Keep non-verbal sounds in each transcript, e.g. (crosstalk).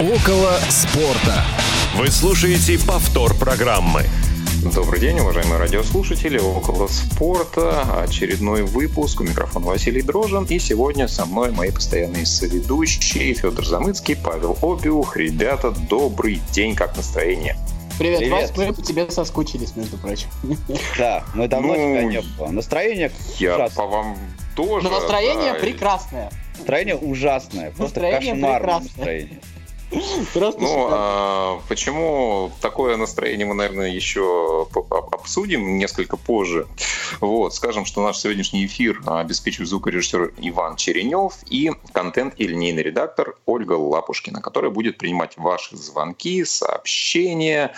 Около спорта. Вы слушаете повтор программы. Добрый день, уважаемые радиослушатели. Около спорта. Очередной выпуск. У микрофона Василий Дрожин. И сегодня со мной мои постоянные соведущие Федор Замыцкий, Павел Обиух. Ребята, добрый день. Как настроение? Привет, Привет. Вась, мы по тебе соскучились, между прочим. (laughs) Да, мы давно ну, тебя не было. Настроение Я ужасное. по вам тоже. Но настроение да. прекрасное. Настроение ужасное. Просто настроение кошмарное прекрасное. настроение. Просто ну, а, почему такое настроение мы, наверное, еще обсудим несколько позже. Вот, скажем, что наш сегодняшний эфир обеспечивает звукорежиссер Иван Черенев и контент и линейный редактор Ольга Лапушкина, которая будет принимать ваши звонки, сообщения.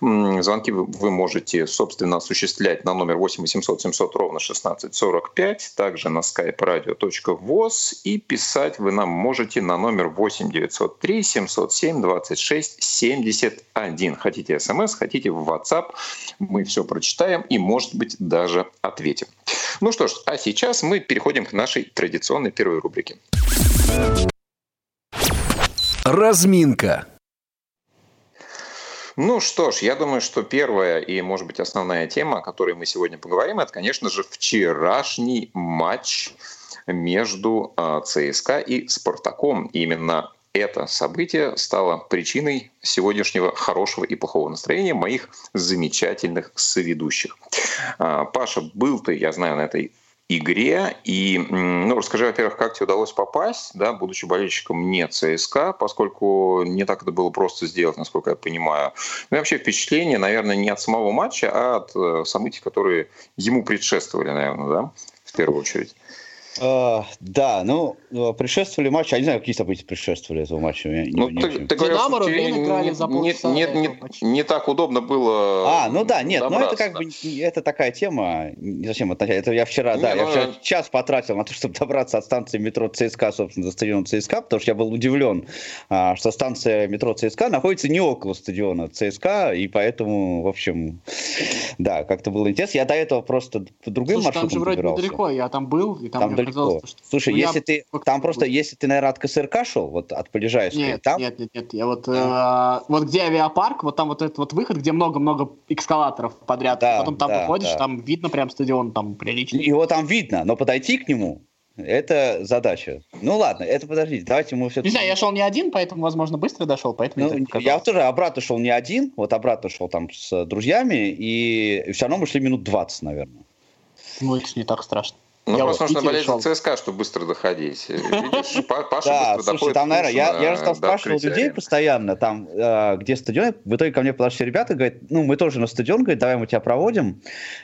Звонки вы можете, собственно, осуществлять на номер 8 800 700 ровно 1645, также на skype radio.voz и писать вы нам можете на номер 8 903 700 707 26 71. Хотите смс, хотите в WhatsApp. Мы все прочитаем и, может быть, даже ответим. Ну что ж, а сейчас мы переходим к нашей традиционной первой рубрике. Разминка. Ну что ж, я думаю, что первая и, может быть, основная тема, о которой мы сегодня поговорим, это, конечно же, вчерашний матч между а, ЦСКА и Спартаком. Именно это событие стало причиной сегодняшнего хорошего и плохого настроения моих замечательных соведущих. А, Паша, был ты, я знаю, на этой игре. И, ну, расскажи, во-первых, как тебе удалось попасть, да, будучи болельщиком не ЦСКА, поскольку не так это было просто сделать, насколько я понимаю. Ну и вообще впечатление, наверное, не от самого матча, а от э, событий, которые ему предшествовали, наверное, да, в первую очередь. Uh, да, ну, э, предшествовали матчи, я не знаю, какие события предшествовали этому матчу. Я, ну, не, ты, не ты говоришь, что играли за не, не, не, не так удобно было А, ну да, нет, ну это как бы, это такая тема, зачем это, это я вчера, не, да, ну, я вчера час потратил на то, чтобы добраться от станции метро ЦСКА, собственно, до стадиона ЦСКА, потому что я был удивлен, а, что станция метро ЦСКА находится не около стадиона ЦСКА, и поэтому, в общем, да, как-то было интересно. Я до этого просто по другим Слушай, маршрутам там же вроде недалеко, я там был, и там, там далеко. Что, Слушай, ну, если ты там просто, если ты, наверное, от КСРК шел, вот от Полежаевской, нет, там... Нет, нет, нет, я вот, э, вот где авиапарк, вот там вот этот вот выход, где много-много эскалаторов подряд, да, потом там да, выходишь, да. там видно прям стадион, там прилично. Его там видно, но подойти к нему, это задача. Ну ладно, это подождите, давайте мы все-таки... Не знаю, я шел не один, поэтому, возможно, быстро дошел, поэтому... Ну, я тоже обратно шел не один, вот обратно шел там с друзьями, и все равно мы шли минут 20, наверное. Ну, это не так страшно. Ну, я просто нужно болеть за ЦСКА, чтобы быстро доходить. (laughs) Видишь, Паша да, быстро слушай, там, наверное, я, я же там спрашивал людей постоянно, там, э, где стадион. В итоге ко мне подошли ребята, говорят, ну, мы тоже на стадион, говорят, давай мы тебя проводим.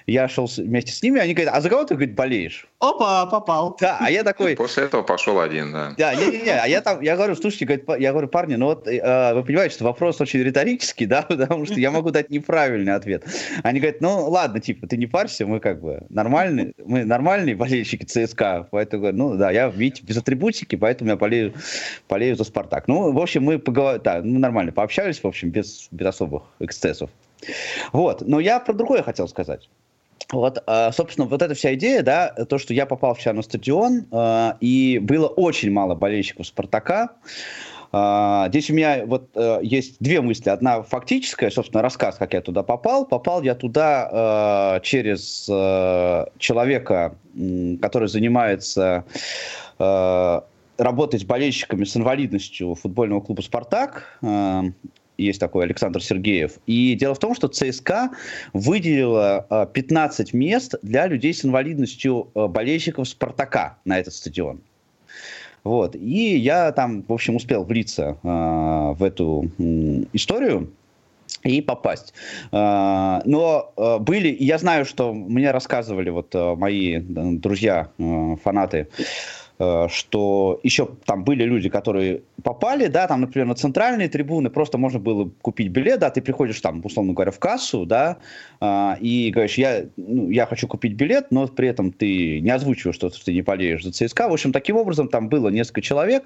Я шел вместе с ними, они говорят, а за кого ты, говорит, болеешь? Опа, попал. Да, а я такой... После этого пошел один, да. Да, не-не-не, а я там, я говорю, слушайте, говорит, я говорю, парни, ну вот, э, вы понимаете, что вопрос очень риторический, (laughs) да, потому что я могу дать неправильный ответ. Они говорят, ну, ладно, типа, ты не парься, мы как бы нормальные, мы нормальные болельщики ЦСКА, поэтому, ну да, я, видите, без атрибутики, поэтому я болею, болею за Спартак. Ну, в общем, мы поговорили, да, ну, нормально пообщались, в общем, без, без особых эксцессов. Вот, но я про другое хотел сказать. Вот, а, собственно, вот эта вся идея, да, то, что я попал вчера на стадион, а, и было очень мало болельщиков Спартака, здесь у меня вот э, есть две мысли. Одна фактическая, собственно, рассказ, как я туда попал. Попал я туда э, через э, человека, который занимается работой с болельщиками с инвалидностью футбольного клуба «Спартак» есть такой Александр Сергеев. И дело в том, что ЦСКА выделила 15 мест для людей с инвалидностью болельщиков «Спартака» на этот стадион. Вот. И я там, в общем, успел влиться э, в эту э, историю и попасть. А, но а, были, я знаю, что мне рассказывали вот мои друзья, фанаты, что еще там были люди, которые попали, да, там, например, на центральные трибуны просто можно было купить билет, да, ты приходишь там, условно говоря, в кассу, да, э, и говоришь, я, ну, я хочу купить билет, но при этом ты не озвучиваешь, что ты не болеешь за ЦСКА. В общем, таким образом там было несколько человек,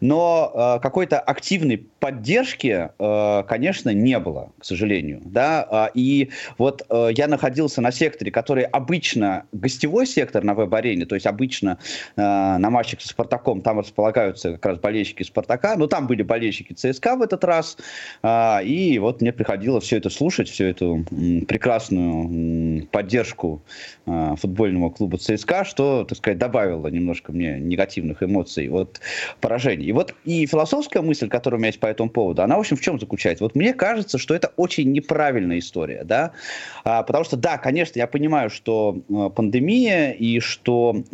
но э, какой-то активной поддержки, э, конечно, не было, к сожалению, да, э, и вот э, я находился на секторе, который обычно гостевой сектор на веб-арене, то есть обычно э, на матчах с Спартаком там располагаются как раз болельщики Спартака, но там были болельщики ЦСКА в этот раз, а, и вот мне приходилось все это слушать, всю эту прекрасную поддержку а, футбольного клуба ЦСКА, что, так сказать, добавило немножко мне негативных эмоций от поражений. И вот и философская мысль, которая у меня есть по этому поводу, она, в общем, в чем заключается? Вот мне кажется, что это очень неправильная история, да, а, потому что, да, конечно, я понимаю, что пандемия и что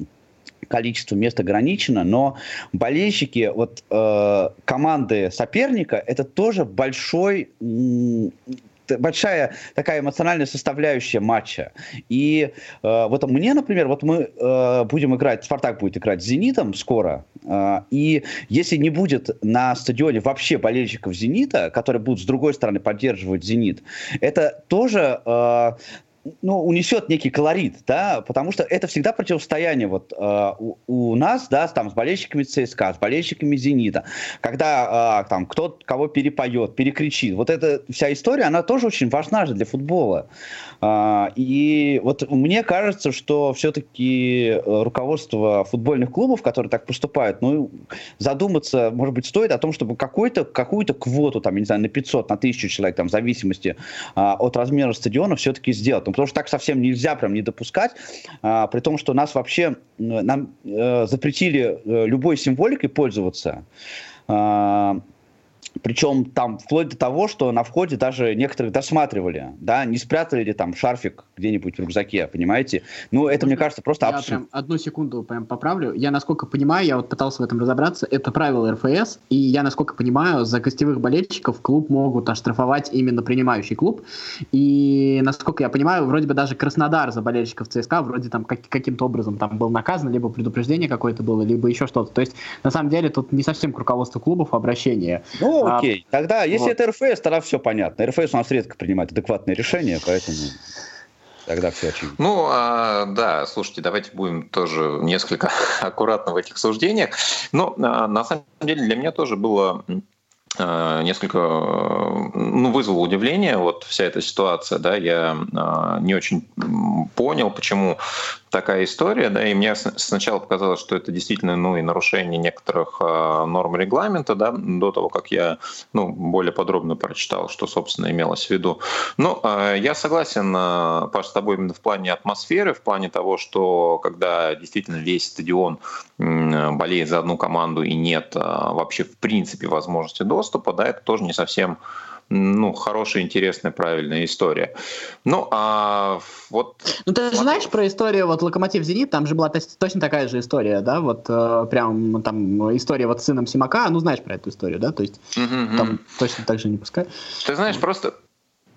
количество мест ограничено, но болельщики вот э, команды соперника это тоже большой большая такая эмоциональная составляющая матча. И э, вот мне, например, вот мы э, будем играть, Спартак будет играть с Зенитом скоро, э, и если не будет на стадионе вообще болельщиков Зенита, которые будут с другой стороны поддерживать Зенит, это тоже э, ну, унесет некий колорит, да, потому что это всегда противостояние вот э, у, у нас, да, там, с болельщиками ЦСКА, с болельщиками «Зенита», когда э, там кто кого перепоет, перекричит. Вот эта вся история, она тоже очень важна же для футбола. Э, и вот мне кажется, что все-таки руководство футбольных клубов, которые так поступают, ну, задуматься, может быть, стоит о том, чтобы какую-то какую-то квоту, там, я не знаю, на 500, на 1000 человек, там, в зависимости э, от размера стадиона все-таки сделать ну, потому что так совсем нельзя прям не допускать, а, при том, что нас вообще, нам э, запретили э, любой символикой пользоваться, а, причем там вплоть до того, что на входе даже некоторые досматривали, да, не спрятали ли там шарфик где-нибудь в рюкзаке, понимаете? Ну, это, мне кажется, просто я абсурд. Прям одну секунду прям поправлю. Я, насколько понимаю, я вот пытался в этом разобраться, это правило РФС, и я, насколько понимаю, за гостевых болельщиков клуб могут оштрафовать именно принимающий клуб. И, насколько я понимаю, вроде бы даже Краснодар за болельщиков ЦСКА вроде там как, каким-то образом там был наказан, либо предупреждение какое-то было, либо еще что-то. То есть, на самом деле, тут не совсем к руководству клубов обращение. Ну, а, окей. Тогда, если вот. это РФС, тогда все понятно. РФС у нас редко принимает адекватные решения, поэтому... Тогда все очевидно. Ну, а, да, слушайте, давайте будем тоже несколько (laughs) аккуратно в этих суждениях. Но а, на самом деле для меня тоже было а, несколько ну, вызвало удивление вот вся эта ситуация, да, я а, не очень понял, почему такая история, да, и мне сначала показалось, что это действительно, ну, и нарушение некоторых э, норм регламента, да, до того, как я, ну, более подробно прочитал, что, собственно, имелось в виду. Но э, я согласен, э, Паш, с тобой именно в плане атмосферы, в плане того, что когда действительно весь стадион э, болеет за одну команду и нет э, вообще в принципе возможности доступа, да, это тоже не совсем ну, хорошая, интересная, правильная история. Ну, а вот... Ну, ты же знаешь про историю, вот «Локомотив Зенит», там же была точно такая же история, да, вот э, прям там история вот с сыном Симака, ну, знаешь про эту историю, да, то есть угу, там точно так же не пускай. Ты знаешь, просто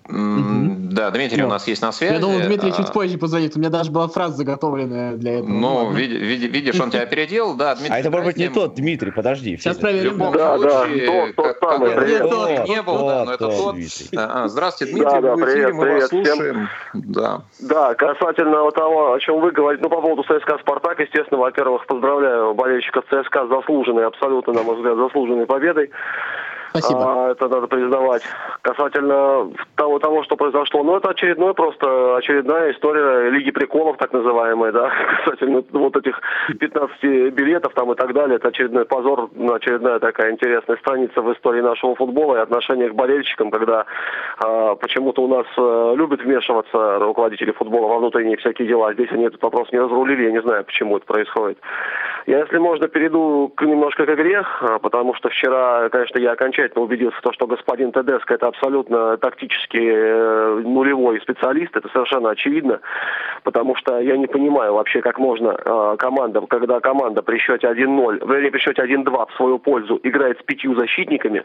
да, Дмитрий у нас есть на связи. Я думал, Дмитрий чуть а, позже позвонит. У меня даже была фраза заготовленная для этого. Ну, ну видишь, он тебя (laughs) опередил, да, Дмитрий. А это может быть не тот, Дмитрий, подожди. Сейчас проверим. Да, да, тот, тот самый. Не был, да, но это тот. А, здравствуйте, Дмитрий, да, да, привет, мы вас слушаем. Да. Да, касательно того, о чем вы говорите, ну, по поводу ЦСКА «Спартак», естественно, во-первых, поздравляю болельщиков ЦСКА с заслуженной, абсолютно, на мой взгляд, заслуженной победой. Спасибо. А, это надо признавать. Касательно того, того, что произошло, ну, это очередной просто, очередная история Лиги приколов, так называемая, да, (laughs) касательно вот этих 15 билетов там и так далее. Это очередной позор, очередная такая интересная страница в истории нашего футбола и отношения к болельщикам, когда а, почему-то у нас а, любят вмешиваться руководители футбола во внутренние всякие дела. Здесь они этот вопрос не разрулили, я не знаю, почему это происходит. Я, если можно, перейду к, немножко к игре, а, потому что вчера, конечно, я окончательно убедился в том, что господин Тедеско это абсолютно тактически э, нулевой специалист, это совершенно очевидно, потому что я не понимаю вообще, как можно а, команда, когда команда при счете 1-0, вернее, при счете 1-2 в свою пользу играет с пятью защитниками,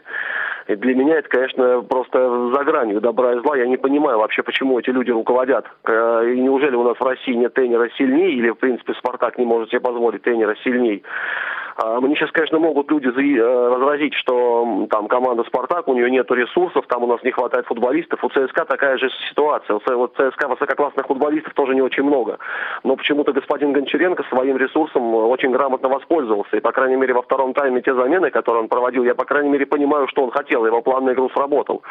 и для меня это, конечно, просто за гранью добра и зла. Я не понимаю вообще, почему эти люди руководят. Э, и неужели у нас в России нет тренера сильнее, или, в принципе, Спартак не может себе позволить тренера сильней? А, мне сейчас, конечно, могут люди э, возразить, что там команда «Спартак», у нее нет ресурсов, там у нас не хватает футболистов. У ЦСКА такая же ситуация. Вот ЦСКА высококлассных футболистов тоже не очень много. Но почему-то господин Гончаренко своим ресурсом очень грамотно воспользовался. И, по крайней мере, во втором тайме те замены, которые он проводил, я, по крайней мере, понимаю, что он хотел. Его план на игру сработал.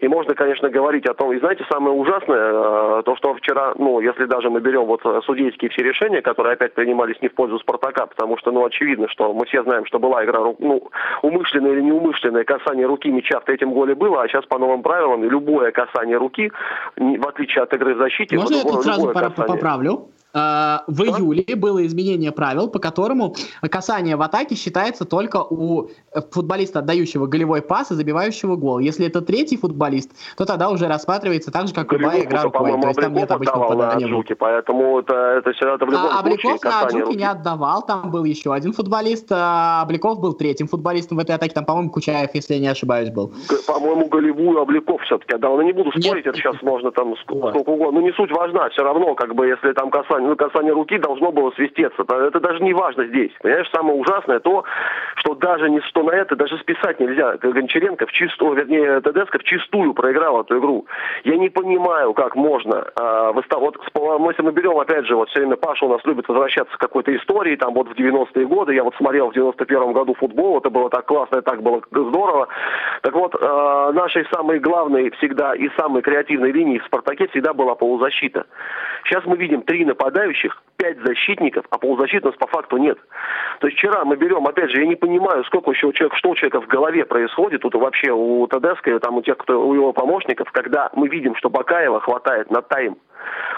И можно, конечно, говорить о том, и знаете, самое ужасное, э, то, что вчера, ну, если даже мы берем вот судейские все решения, которые опять принимались не в пользу «Спартака», потому что, ну, очевидно, что мы все знаем, что была игра, ну, умышленное или неумышленное касание руки мяча в третьем голе было, а сейчас по новым правилам любое касание руки, в отличие от игры в защите... Можно я тут сразу поправлю? А, в июле было изменение правил, по которому касание в атаке считается только у футболиста, отдающего голевой пас и забивающего гол. Если это третий футболист, то тогда уже рассматривается так же, как любая игра рукой. То есть там нет обычного подания. Джуки, поэтому это, это, это в любом а, Обликов на Джуки не отдавал, там был еще один футболист. А Обликов был третьим футболистом в этой атаке, там, по-моему, Кучаев, если я не ошибаюсь, был. По-моему, голевую Обликов все-таки отдал. Но не буду спорить, нет. это сейчас можно там сколько угодно. Но не суть важна, все равно, как бы, если там касание, ну, касание руки должно было свистеться. Это даже не важно здесь. Понимаешь, самое ужасное то, что даже не что на это, даже списать нельзя. Гончаренко в чистую, вернее, Тедеско в чистую проиграл эту игру. Я не понимаю, как можно э, выставать. Вот, если мы берем, опять же, вот все время Паша у нас любит возвращаться к какой-то истории, там вот в 90-е годы, я вот смотрел в 91-м году футбол, это было так классно, так было здорово. Так вот, э, нашей самой главной всегда и самой креативной линией в «Спартаке» всегда была полузащита. Сейчас мы видим три нападающих, пять защитников, а полузащиты у нас по факту нет. То есть вчера мы берем, опять же, я не понимаю, сколько еще у человека, что у человека в голове происходит, тут вообще у Тедеска, там у тех, кто у его помощников, когда мы видим, что Бакаева хватает на тайм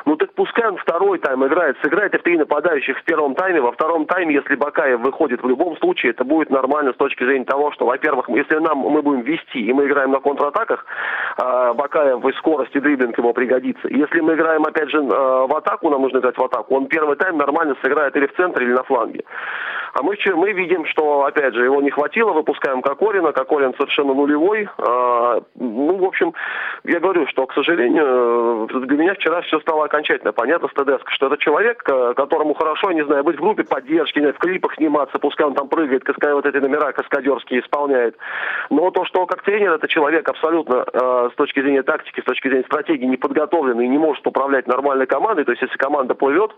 ну так пускай он второй тайм играет, сыграет и три нападающих в первом тайме, во втором тайме, если Бакаев выходит в любом случае, это будет нормально с точки зрения того, что, во-первых, если нам мы будем вести и мы играем на контратаках, э, Бакаев и скорость и дриблинг ему пригодится. Если мы играем, опять же, э, в атаку, нам нужно играть в атаку, он первый тайм нормально сыграет или в центре, или на фланге. А мы, мы видим, что, опять же, его не хватило, выпускаем Кокорина, Кокорин совершенно нулевой. А, ну, в общем, я говорю, что, к сожалению, для меня вчера все стало окончательно понятно с ТДСК, что это человек, которому хорошо, не знаю, быть в группе поддержки, в клипах сниматься, пускай он там прыгает, каскай, вот эти номера каскадерские исполняет. Но то, что как тренер это человек абсолютно э, с точки зрения тактики, с точки зрения стратегии не подготовленный и не может управлять нормальной командой, то есть если команда плывет,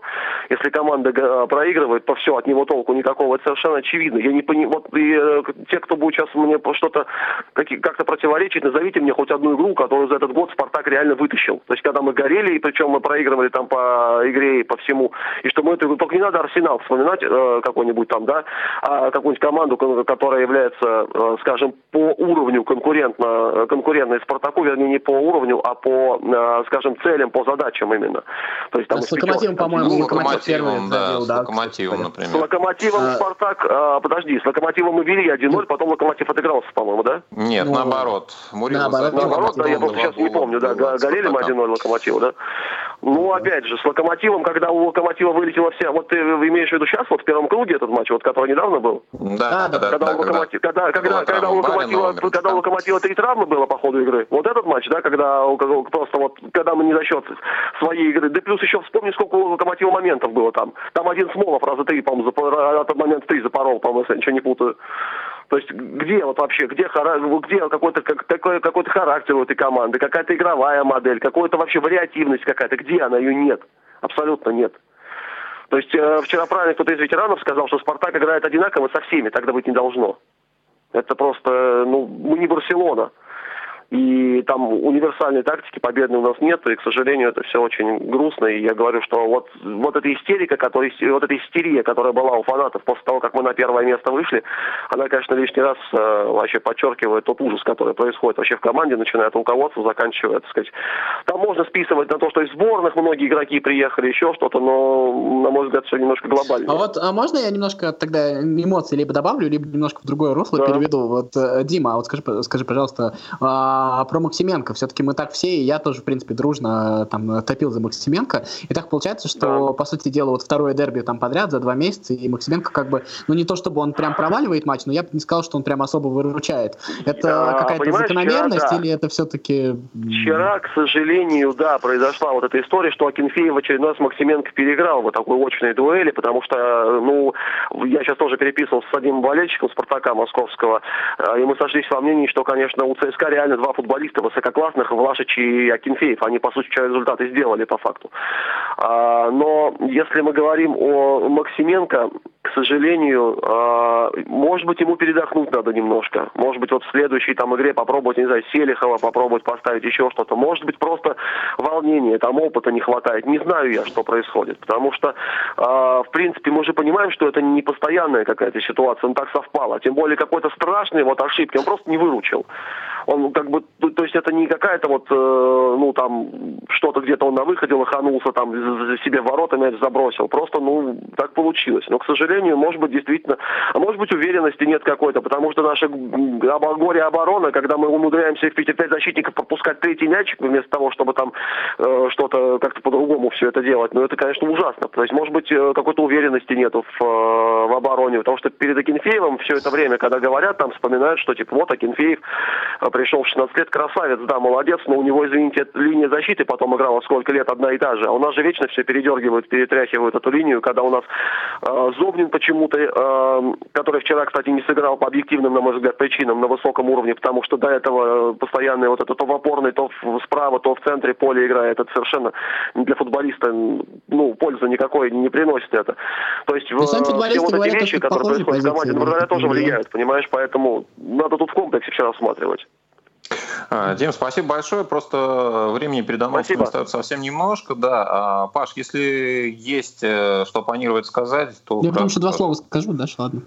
если команда э, проигрывает, то все, от него толку никакого, это совершенно очевидно. Я не понимаю, вот и, э, те, кто будет сейчас мне что-то как-то противоречить, назовите мне хоть одну игру, которую за этот год Спартак реально вытащил. То есть когда мы горели, и причем мы проигрывали там по игре и по всему, и что мы это только не надо Арсенал вспоминать э, какой-нибудь там, да, а какую-нибудь команду, которая является, э, скажем, по уровню конкурентно, конкурентной Спартаку, вернее, не по уровню, а по, э, скажем, целям, по задачам именно. То есть там с Локомотивом, по-моему, ну, Локомотив первый да, забил, с да, Локомотивом, например. С Локомотивом а... Спартак, а, подожди, с Локомотивом мы вели 1-0, потом Локомотив отыгрался, по-моему, да? Нет, ну, наоборот. Мурил наоборот, наоборот да, я просто сейчас не помню, да, горели мы 1-0 Локомотиву, да? Ну, опять же, с Локомотивом, когда у Локомотива вылетела вся... Вот ты имеешь в виду сейчас, вот в первом круге этот матч, вот который недавно был? Да, да, да. Когда, да, у, Локомотив, когда, когда, когда, у Локомотива, когда у Локомотива три травмы было по ходу игры, вот этот матч, да, когда просто вот, когда мы не за счет своей игры, да плюс еще вспомни, сколько у Локомотива моментов было там. Там один Смолов раза три, по-моему, этот момент три запорол, по-моему, если я ничего не путаю. То есть где вот вообще, где, где какой-то как, какой, какой-то характер у этой команды, какая-то игровая модель, какая-то вообще вариативность какая-то, где она, ее нет. Абсолютно нет. То есть э, вчера правильно кто-то из ветеранов сказал, что Спартак играет одинаково со всеми, тогда быть не должно. Это просто, ну, мы не Барселона. И там универсальной тактики победной у нас нет, и, к сожалению, это все очень грустно. И я говорю, что вот, вот эта истерика, которая, вот эта истерия, которая была у фанатов после того, как мы на первое место вышли, она, конечно, лишний раз э, вообще подчеркивает тот ужас, который происходит вообще в команде, начиная от руководства, заканчивая, так сказать. Там можно списывать на то, что из сборных многие игроки приехали, еще что-то, но, на мой взгляд, все немножко глобально. А вот а можно я немножко тогда эмоций либо добавлю, либо немножко в другое русло да. переведу? Вот, э, Дима, а вот скажи, скажи пожалуйста, а а про Максименко. Все-таки мы так все, и я тоже, в принципе, дружно там топил за Максименко. И так получается, что, да. по сути дела, вот второе дерби там подряд за два месяца, и Максименко как бы, ну не то чтобы он прям проваливает матч, но я бы не сказал, что он прям особо выручает. Это а, какая-то закономерность вчера, да. или это все-таки... Вчера, к сожалению, да, произошла вот эта история, что Акинфеев в очередной раз Максименко переиграл в такой очной дуэли, потому что, ну, я сейчас тоже переписывался с одним болельщиком Спартака Московского, э, и мы сошлись во мнении, что, конечно, у ЦСКА реально два футболиста футболисты высококлассных, Влашич и Акинфеев. Они, по сути, результаты сделали по факту. А, но если мы говорим о Максименко, к сожалению, а, может быть, ему передохнуть надо немножко. Может быть, вот в следующей там игре попробовать, не знаю, Селихова, попробовать поставить еще что-то. Может быть, просто волнение, там опыта не хватает. Не знаю я, что происходит. Потому что, а, в принципе, мы же понимаем, что это не постоянная какая-то ситуация, он так совпало. Тем более какой-то страшный вот ошибки он просто не выручил он как бы, то есть это не какая-то вот, э, ну там, что-то где-то он на выходе лоханулся, там, себе ворота мяч забросил. Просто, ну, так получилось. Но, к сожалению, может быть, действительно, а может быть, уверенности нет какой-то, потому что наша горе оборона, когда мы умудряемся в 5 защитников пропускать третий мячик, вместо того, чтобы там э, что-то как-то по-другому все это делать, ну, это, конечно, ужасно. То есть, может быть, э, какой-то уверенности нету в, в обороне, потому что перед Акинфеевым все это время, когда говорят, там вспоминают, что, типа, вот Акинфеев пришел в 16 лет, красавец, да, молодец, но у него, извините, линия защиты потом играла сколько лет, одна и та же. А у нас же вечно все передергивают, перетряхивают эту линию, когда у нас э, Зобнин почему-то, э, который вчера, кстати, не сыграл по объективным, на мой взгляд, причинам на высоком уровне, потому что до этого постоянный вот этот то в опорный, то справа, то в центре поля играет. Это совершенно для футболиста, ну, пользы никакой не приносит это. То есть в, все вот эти вещи, которые происходят в команде, наверное, тоже влияют, понимаешь, поэтому надо тут в комплексе все рассматривать. А, Дим, спасибо большое. Просто времени перед анонсом остается совсем немножко. Да. А, Паш, если есть э, что планировать сказать, то... Я потом еще два слова скажу, дальше ладно.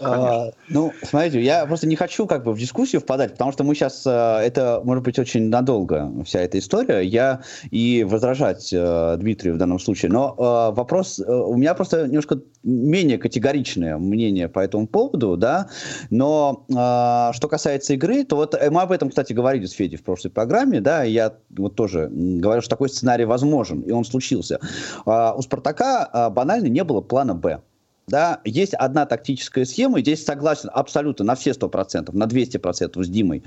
А, ну, смотрите, я просто не хочу как бы в дискуссию впадать, потому что мы сейчас, а, это может быть очень надолго, вся эта история, я и возражать а, Дмитрию в данном случае, но а, вопрос, у меня просто немножко менее категоричное мнение по этому поводу, да, но что касается игры, то вот мы об этом, кстати, говорили с Федей в прошлой программе, да, я вот тоже говорю, что такой сценарий возможен, и он случился. А, у «Спартака» банально не было плана «Б» да, есть одна тактическая схема, и здесь согласен абсолютно на все 100%, на 200% с Димой,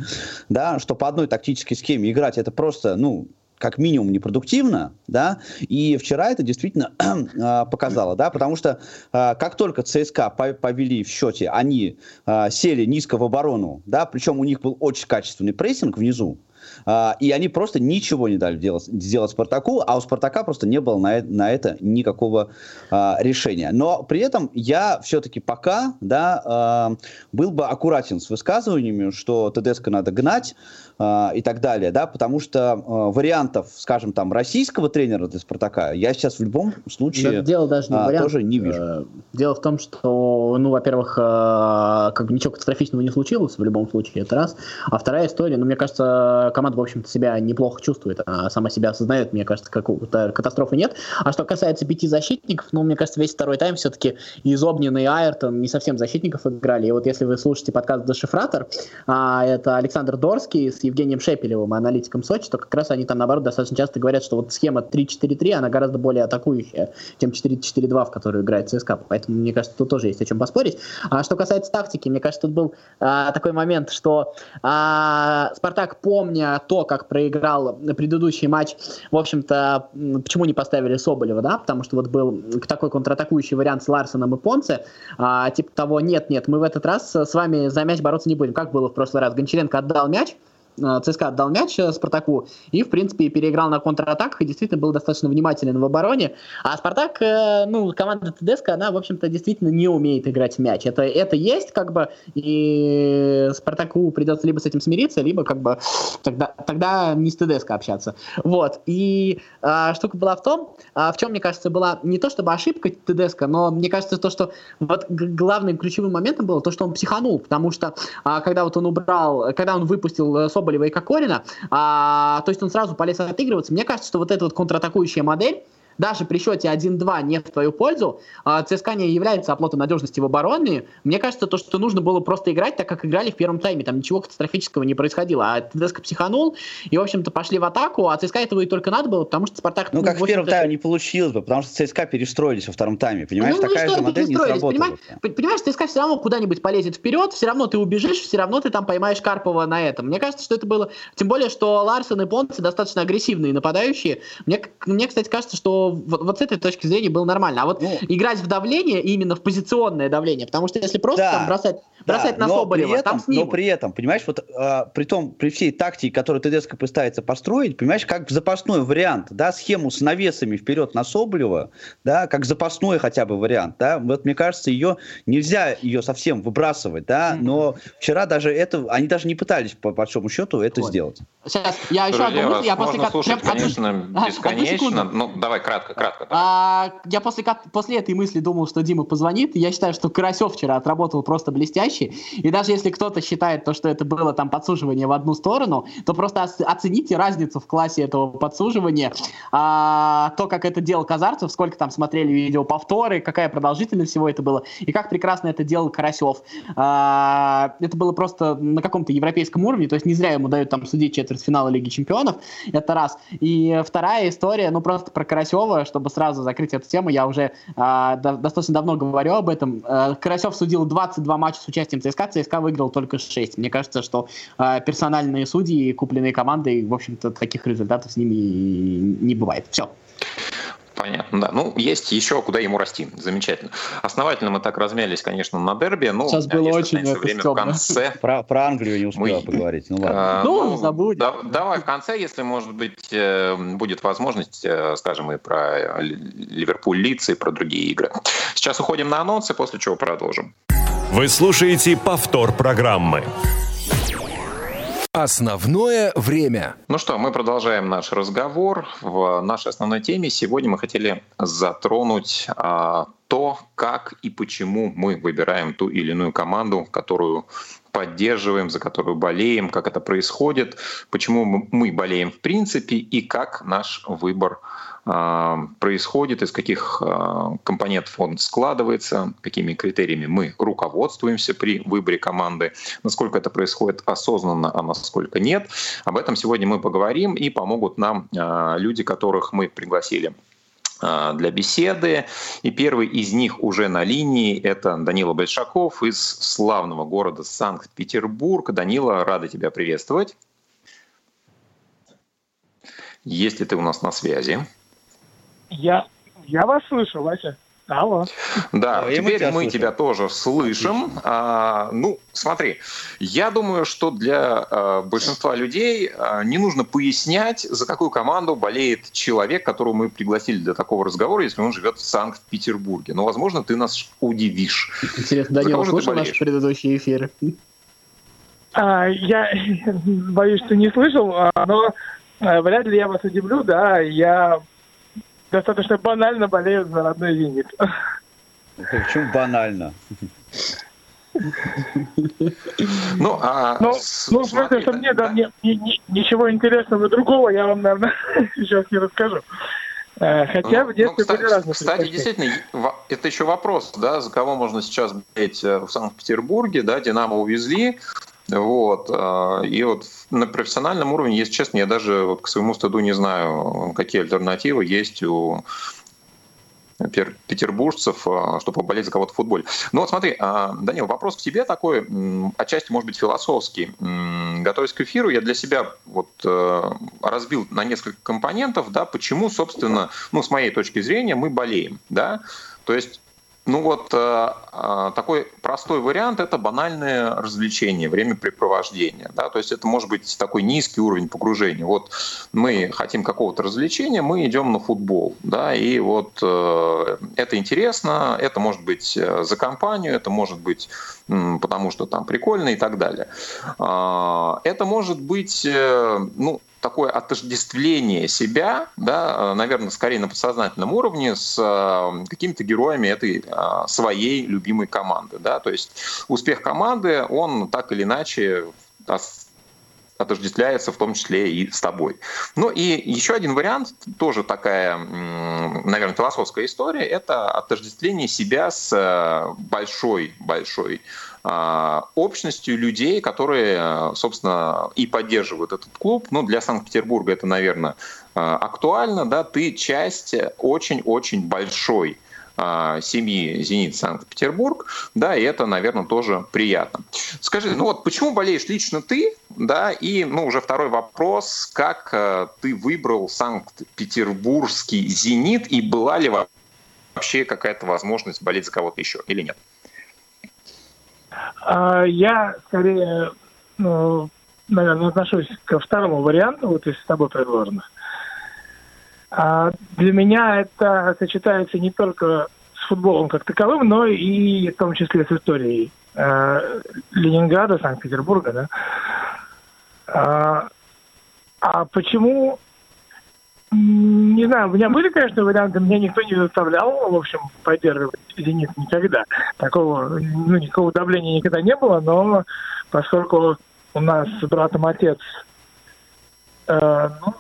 да, что по одной тактической схеме играть это просто, ну, как минимум непродуктивно, да, и вчера это действительно э, (clears throat) показало, да, потому что э, как только ЦСКА повели в счете, они э, сели низко в оборону, да, причем у них был очень качественный прессинг внизу, а, и они просто ничего не дали делать, сделать Спартаку, а у Спартака просто не было на, на это никакого а, решения. Но при этом я все-таки пока да, а, был бы аккуратен с высказываниями, что ТДСК надо гнать, и так далее, да, потому что а, вариантов, скажем, там, российского тренера для Спартака я сейчас в любом случае дело даже не а, вариант. тоже не вижу. Э, дело в том, что, ну, во-первых, а, как бы ничего катастрофического не случилось в любом случае, это раз. А вторая история, ну, мне кажется, команда, в общем-то, себя неплохо чувствует, она сама себя осознает, мне кажется, какого-то катастрофы нет. А что касается пяти защитников, ну, мне кажется, весь второй тайм все-таки из Обнина и Айртон не совсем защитников играли. И вот если вы слушаете подкаст «Дешифратор», а, это Александр Дорский с Евгением Шепелевым, аналитиком Сочи, то как раз они там, наоборот, достаточно часто говорят, что вот схема 3-4-3, она гораздо более атакующая, чем 4-4-2, в которую играет ЦСКА. Поэтому, мне кажется, тут тоже есть о чем поспорить. А что касается тактики, мне кажется, тут был а, такой момент, что а, Спартак, помня то, как проиграл предыдущий матч, в общем-то, почему не поставили Соболева, да, потому что вот был такой контратакующий вариант с Ларсоном и Понце, а, типа того, нет-нет, мы в этот раз с вами за мяч бороться не будем. Как было в прошлый раз? Гончаренко отдал мяч, ЦСКА отдал мяч э, Спартаку и, в принципе, переиграл на контратаках и действительно был достаточно внимателен в обороне. А Спартак, э, ну, команда ТДСК, она, в общем-то, действительно не умеет играть в мяч. Это, это есть, как бы, и Спартаку придется либо с этим смириться, либо, как бы, тогда, тогда не с ТДСК общаться. Вот. И а, штука была в том, а, в чем, мне кажется, была не то чтобы ошибка ТДСК, но мне кажется, то, что вот главным ключевым моментом было то, что он психанул, потому что а, когда вот он убрал, когда он выпустил Соболева и Кокорина, а, то есть он сразу полез отыгрываться. Мне кажется, что вот эта вот контратакующая модель, даже при счете 1-2 не в твою пользу, а, ЦСКА не является оплотом надежности в обороне. Мне кажется, то, что нужно было просто играть так, как играли в первом тайме. Там ничего катастрофического не происходило. А ТДСК психанул, и, в общем-то, пошли в атаку, а ЦСКА этого и только надо было, потому что Спартак... Ну, как в первом тайме не получилось бы, потому что ЦСКА перестроились во втором тайме, понимаешь? Ну, ну Такая же модель не сработала. Понимаешь, понимаешь, ЦСКА все равно куда-нибудь полезет вперед, все равно ты убежишь, все равно ты там поймаешь Карпова на этом. Мне кажется, что это было... Тем более, что Ларсон и Понце достаточно агрессивные нападающие. Мне, мне кстати, кажется, что вот, вот с этой точки зрения было нормально. А вот ну, играть в давление именно в позиционное давление, потому что если просто да, там бросать, да, бросать на Соболева, этом, там снимут. Но при этом, понимаешь, вот а, при том, при всей тактике, которую ТДСК пытается построить, понимаешь, как запасной вариант, да, схему с навесами вперед на Соболева, да, как запасной хотя бы вариант, да, вот мне кажется, ее нельзя ее совсем выбрасывать, да, но вчера даже это, они даже не пытались по большому счету это вот. сделать. Сейчас, я еще одну мысль, я после... Слушать, прям, конечно, (laughs) бесконечно, ну, давай кратко, кратко. А, я после, после этой мысли думал, что Дима позвонит, я считаю, что Карасев вчера отработал просто блестяще, и даже если кто-то считает то, что это было там подсуживание в одну сторону, то просто оцените разницу в классе этого подсуживания, а, то, как это делал Казарцев, сколько там смотрели видео повторы, какая продолжительность всего это было, и как прекрасно это делал Карасев. А, это было просто на каком-то европейском уровне, то есть не зря ему дают там судить четвертьфинала Лиги Чемпионов, это раз. И вторая история, ну просто про Карасева, чтобы сразу закрыть эту тему, я уже а, достаточно давно говорю об этом. А, Карасев судил 22 матча с участием ЦСКА, ЦСКА выиграл только 6. Мне кажется, что а, персональные судьи, купленные командой, в общем-то, таких результатов с ними не бывает. Все. Понятно, да. Ну, есть еще куда ему расти. Замечательно. Основательно мы так размялись, конечно, на дерби. Но, Сейчас было очень время в конце. (laughs) Про, про Англию не успел мы... поговорить. Ну, ладно. А, ну, ну забудем. Да, давай в конце, если, может быть, э, будет возможность, э, скажем, и про Ливерпуль Лиц, и про другие игры. Сейчас уходим на анонсы, после чего продолжим. Вы слушаете повтор программы. Основное время. Ну что, мы продолжаем наш разговор. В нашей основной теме сегодня мы хотели затронуть а, то, как и почему мы выбираем ту или иную команду, которую поддерживаем, за которую болеем, как это происходит, почему мы болеем в принципе и как наш выбор происходит, из каких а, компонентов он складывается, какими критериями мы руководствуемся при выборе команды, насколько это происходит осознанно, а насколько нет. Об этом сегодня мы поговорим и помогут нам а, люди, которых мы пригласили для беседы. И первый из них уже на линии — это Данила Большаков из славного города Санкт-Петербург. Данила, рада тебя приветствовать. Есть ли ты у нас на связи? Я, я вас слышу, Вася. Алло. Да, а теперь мы слышим. тебя тоже слышим. А, ну, смотри, я думаю, что для а, большинства людей а, не нужно пояснять, за какую команду болеет человек, которого мы пригласили для такого разговора, если он живет в Санкт-Петербурге. Но, возможно, ты нас удивишь. Интересно, Данил, слушал наши предыдущие эфиры? А, я (laughs) боюсь, что не слышал, а, но а, вряд ли я вас удивлю, да, я достаточно банально болеют за родной «Зенит». Почему банально? Ну, а ну, ну смотри, что мне да, не, не, ничего интересного другого я вам, наверное, (laughs) сейчас не расскажу. Э, хотя ну, в детстве ну, кстати, были разные Кстати, действительно, это еще вопрос, да, за кого можно сейчас болеть э, в Санкт-Петербурге, да, «Динамо» увезли, вот. Э, и вот на профессиональном уровне, если честно, я даже вот к своему стыду не знаю, какие альтернативы есть у петербуржцев, э, чтобы поболеть за кого-то в футболе. Ну вот смотри, э, Данил, вопрос к тебе такой, отчасти, может быть, философский. Готовясь к эфиру, я для себя вот разбил на несколько компонентов, да, почему, собственно, ну, с моей точки зрения, мы болеем, да, то есть ну вот э, э, такой простой вариант – это банальное развлечение, времяпрепровождение. Да? То есть это может быть такой низкий уровень погружения. Вот мы хотим какого-то развлечения, мы идем на футбол. Да? И вот э, это интересно, это может быть за компанию, это может быть потому что там прикольно и так далее. Это может быть ну, такое отождествление себя, да, наверное, скорее на подсознательном уровне с э, какими-то героями этой э, своей любимой команды. Да? То есть успех команды, он так или иначе отождествляется в том числе и с тобой. Ну и еще один вариант, тоже такая, наверное, философская история, это отождествление себя с большой-большой э, общностью людей, которые, собственно, и поддерживают этот клуб. Ну, для Санкт-Петербурга это, наверное, а, актуально, да, ты часть очень-очень большой а, семьи «Зенит Санкт-Петербург», да, и это, наверное, тоже приятно. Скажи, ну вот почему болеешь лично ты, да, и, ну, уже второй вопрос, как э, ты выбрал Санкт-Петербургский «Зенит», и была ли вообще какая-то возможность болеть за кого-то еще или нет? А, я скорее, ну, наверное, отношусь ко второму варианту, вот из с тобой предложено. А для меня это сочетается не только с футболом как таковым, но и в том числе с историей э, Ленинграда, Санкт-Петербурга, да. А, а почему? Не знаю, у меня были, конечно, варианты, меня никто не заставлял, в общем, поддерживать «Зенит» никогда. Такого, ну, никакого давления никогда не было, но поскольку у нас с братом отец, э, ну,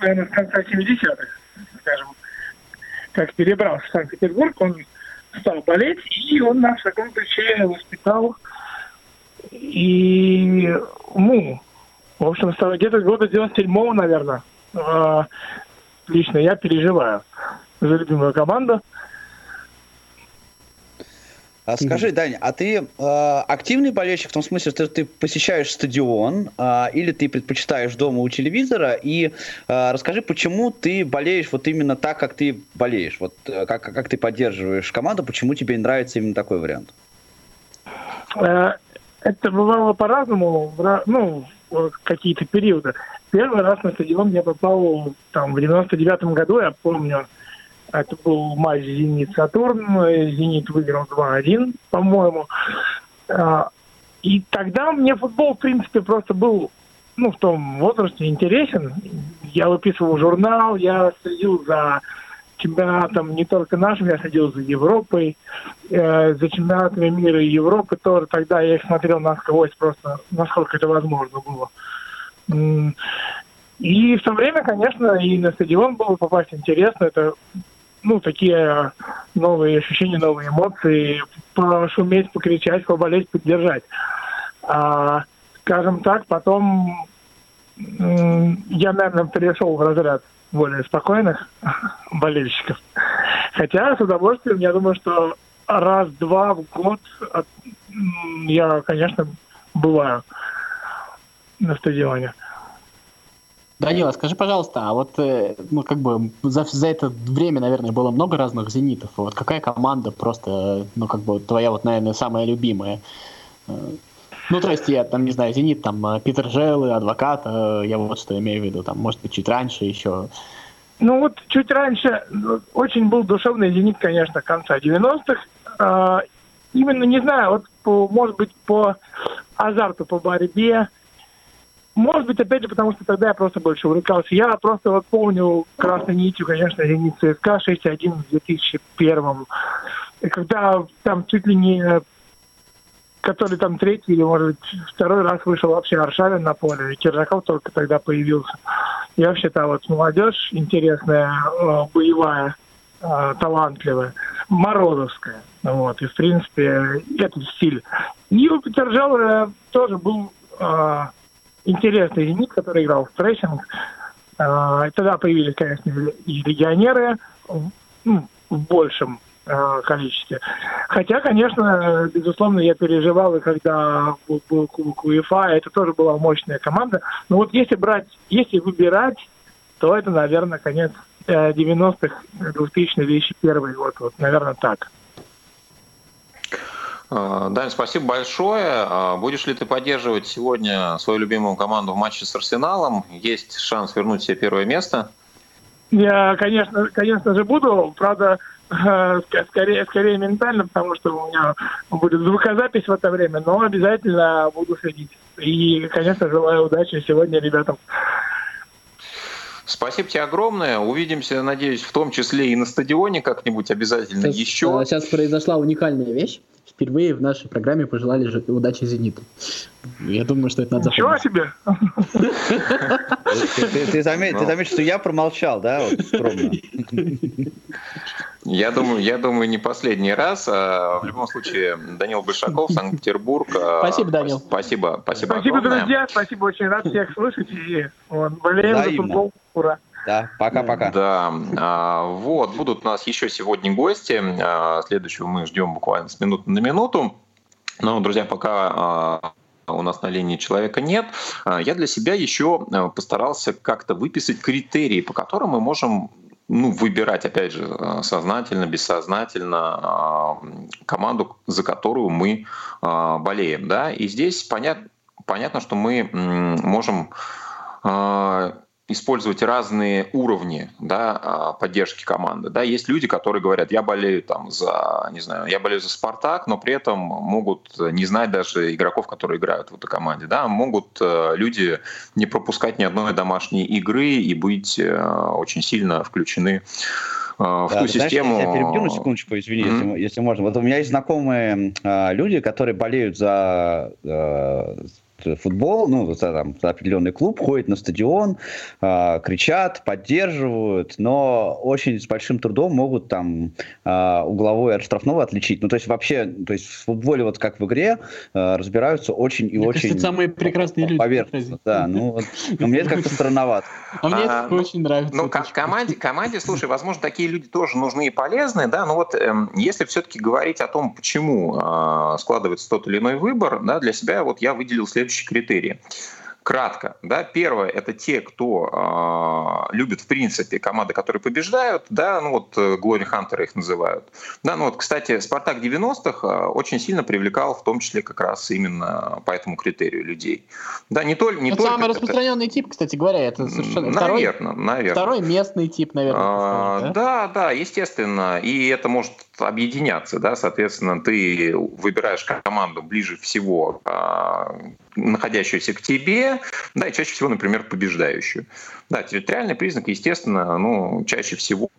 наверное, с конца 70-х, скажем, как перебрался в Санкт-Петербург, он стал болеть, и он нас в таком ключе воспитал. И, ну, в общем, где-то года 97-го, наверное, э, лично я переживаю за любимую команду. А скажи. Даня, а ты э, активный болельщик в том смысле, что ты посещаешь стадион э, или ты предпочитаешь дома у телевизора? И э, расскажи, почему ты болеешь вот именно так, как ты болеешь? Вот э, как, как ты поддерживаешь команду, почему тебе нравится именно такой вариант? Э, это бывало по-разному, ну, какие-то периоды. Первый раз на стадион я попал там в 99-м году, я помню, это был матч «Зенит-Сатурн». «Зенит» выиграл 2-1, по-моему. А, и тогда мне футбол, в принципе, просто был ну, в том возрасте интересен. Я выписывал журнал, я следил за чемпионатом не только нашим, я следил за Европой, э, за чемпионатами мира и Европы тоже. Тогда я их смотрел насквозь просто, насколько это возможно было. И в то время, конечно, и на стадион было попасть интересно. Это ну, такие новые ощущения, новые эмоции, пошуметь, покричать, поболеть, поддержать. А, скажем так, потом я, наверное, перешел в разряд более спокойных (laughs) болельщиков. Хотя с удовольствием, я думаю, что раз-два в год я, конечно, бываю на стадионе. Данила, скажи, пожалуйста, а вот э, ну, как бы за, за это время, наверное, было много разных зенитов. Вот какая команда просто, ну, как бы твоя вот, наверное, самая любимая? Э, ну, то есть, я там, не знаю, Зенит, там, э, Питер Желлы, Адвокат, я вот что имею в виду, там, может быть, чуть раньше еще. Ну, вот чуть раньше очень был душевный Зенит, конечно, конца 90-х. А, именно, не знаю, вот, по, может быть, по азарту, по борьбе, может быть, опять же, потому что тогда я просто больше увлекался. Я просто вот помню красной нитью, конечно, «Зенит ЦСКА» 6-1 в 2001 И когда там чуть ли не который там третий или, может быть, второй раз вышел вообще Аршавин на поле, и Киржаков только тогда появился. И вообще там вот молодежь интересная, э, боевая, э, талантливая, морозовская. Вот, и, в принципе, этот стиль. И у тоже был э, интересный зенит, который играл в прессинг. А, тогда появились, конечно, и легионеры в большем а, количестве. Хотя, конечно, безусловно, я переживал, и когда был Кубок УЕФА, это тоже была мощная команда. Но вот если брать, если выбирать, то это, наверное, конец 90-х, 2000 2001 год. Вот, наверное, так. А, Дань, спасибо большое. А, будешь ли ты поддерживать сегодня свою любимую команду в матче с Арсеналом? Есть шанс вернуть себе первое место? Я, конечно, конечно же буду. Правда, скорее, скорее ментально, потому что у меня будет звукозапись в это время, но обязательно буду следить. И, конечно, желаю удачи сегодня ребятам. Спасибо тебе огромное. Увидимся, надеюсь, в том числе и на стадионе как-нибудь обязательно сейчас, еще. Сейчас произошла уникальная вещь впервые в нашей программе пожелали же удачи «Зениту». Я думаю, что это надо Ничего себе! Ты, заметишь, что я промолчал, да, скромно. Я думаю, я думаю, не последний раз. А в любом случае, Данил Большаков, Санкт-Петербург. А, спасибо, Данил. Спасибо, спасибо. Спасибо, огромное. друзья. Спасибо, очень рад всех слышать. И вот, болеем за футбол. Ура. Да, пока-пока. Да, а, вот, будут у нас еще сегодня гости. А, следующего мы ждем буквально с минуты на минуту. Но, друзья, пока а, у нас на линии человека нет, я для себя еще постарался как-то выписать критерии, по которым мы можем ну, выбирать, опять же, сознательно, бессознательно команду, за которую мы болеем. Да? И здесь понятно, понятно, что мы можем использовать разные уровни да, а, поддержки команды. Да, есть люди, которые говорят, я болею там за, не знаю, я болею за Спартак, но при этом могут не знать даже игроков, которые играют в этой команде. Да, могут э, люди не пропускать ни одной домашней игры и быть э, очень сильно включены э, в да, ту систему. Знаешь, я перебью на секундочку, извини, mm-hmm. если, если можно. Вот у меня есть знакомые э, люди, которые болеют за э, футбол, ну, там, определенный клуб, ходят на стадион, э, кричат, поддерживают, но очень с большим трудом могут там э, угловой от штрафного отличить. Ну, то есть вообще, то есть в футболе, вот как в игре, э, разбираются очень и Мне очень... Кажется, самые прекрасные люди. Поверхностно, да. Ну, вот, но мне это как-то странновато. А мне это ну, очень нравится. Ну, команде, команде, слушай, возможно, такие люди тоже нужны и полезны, да, но вот эм, если все-таки говорить о том, почему складывается тот или иной выбор, да, для себя вот я выделил следующий следующие критерии. Кратко, да, первое это те, кто э, любит в принципе команды, которые побеждают, да, ну вот Глори Хантеры их называют, да, ну вот, кстати, Спартак 90-х э, очень сильно привлекал, в том числе как раз именно по этому критерию людей, да, не, только, не это только. Самый это... распространенный тип, кстати говоря, это совершенно наверное, второй, наверное. второй местный тип, наверное. А, да? да, да, естественно, и это может объединяться, да, соответственно, ты выбираешь команду ближе всего а, находящуюся к тебе, да, и чаще всего, например, побеждающую. Да, территориальный признак, естественно, ну, чаще всего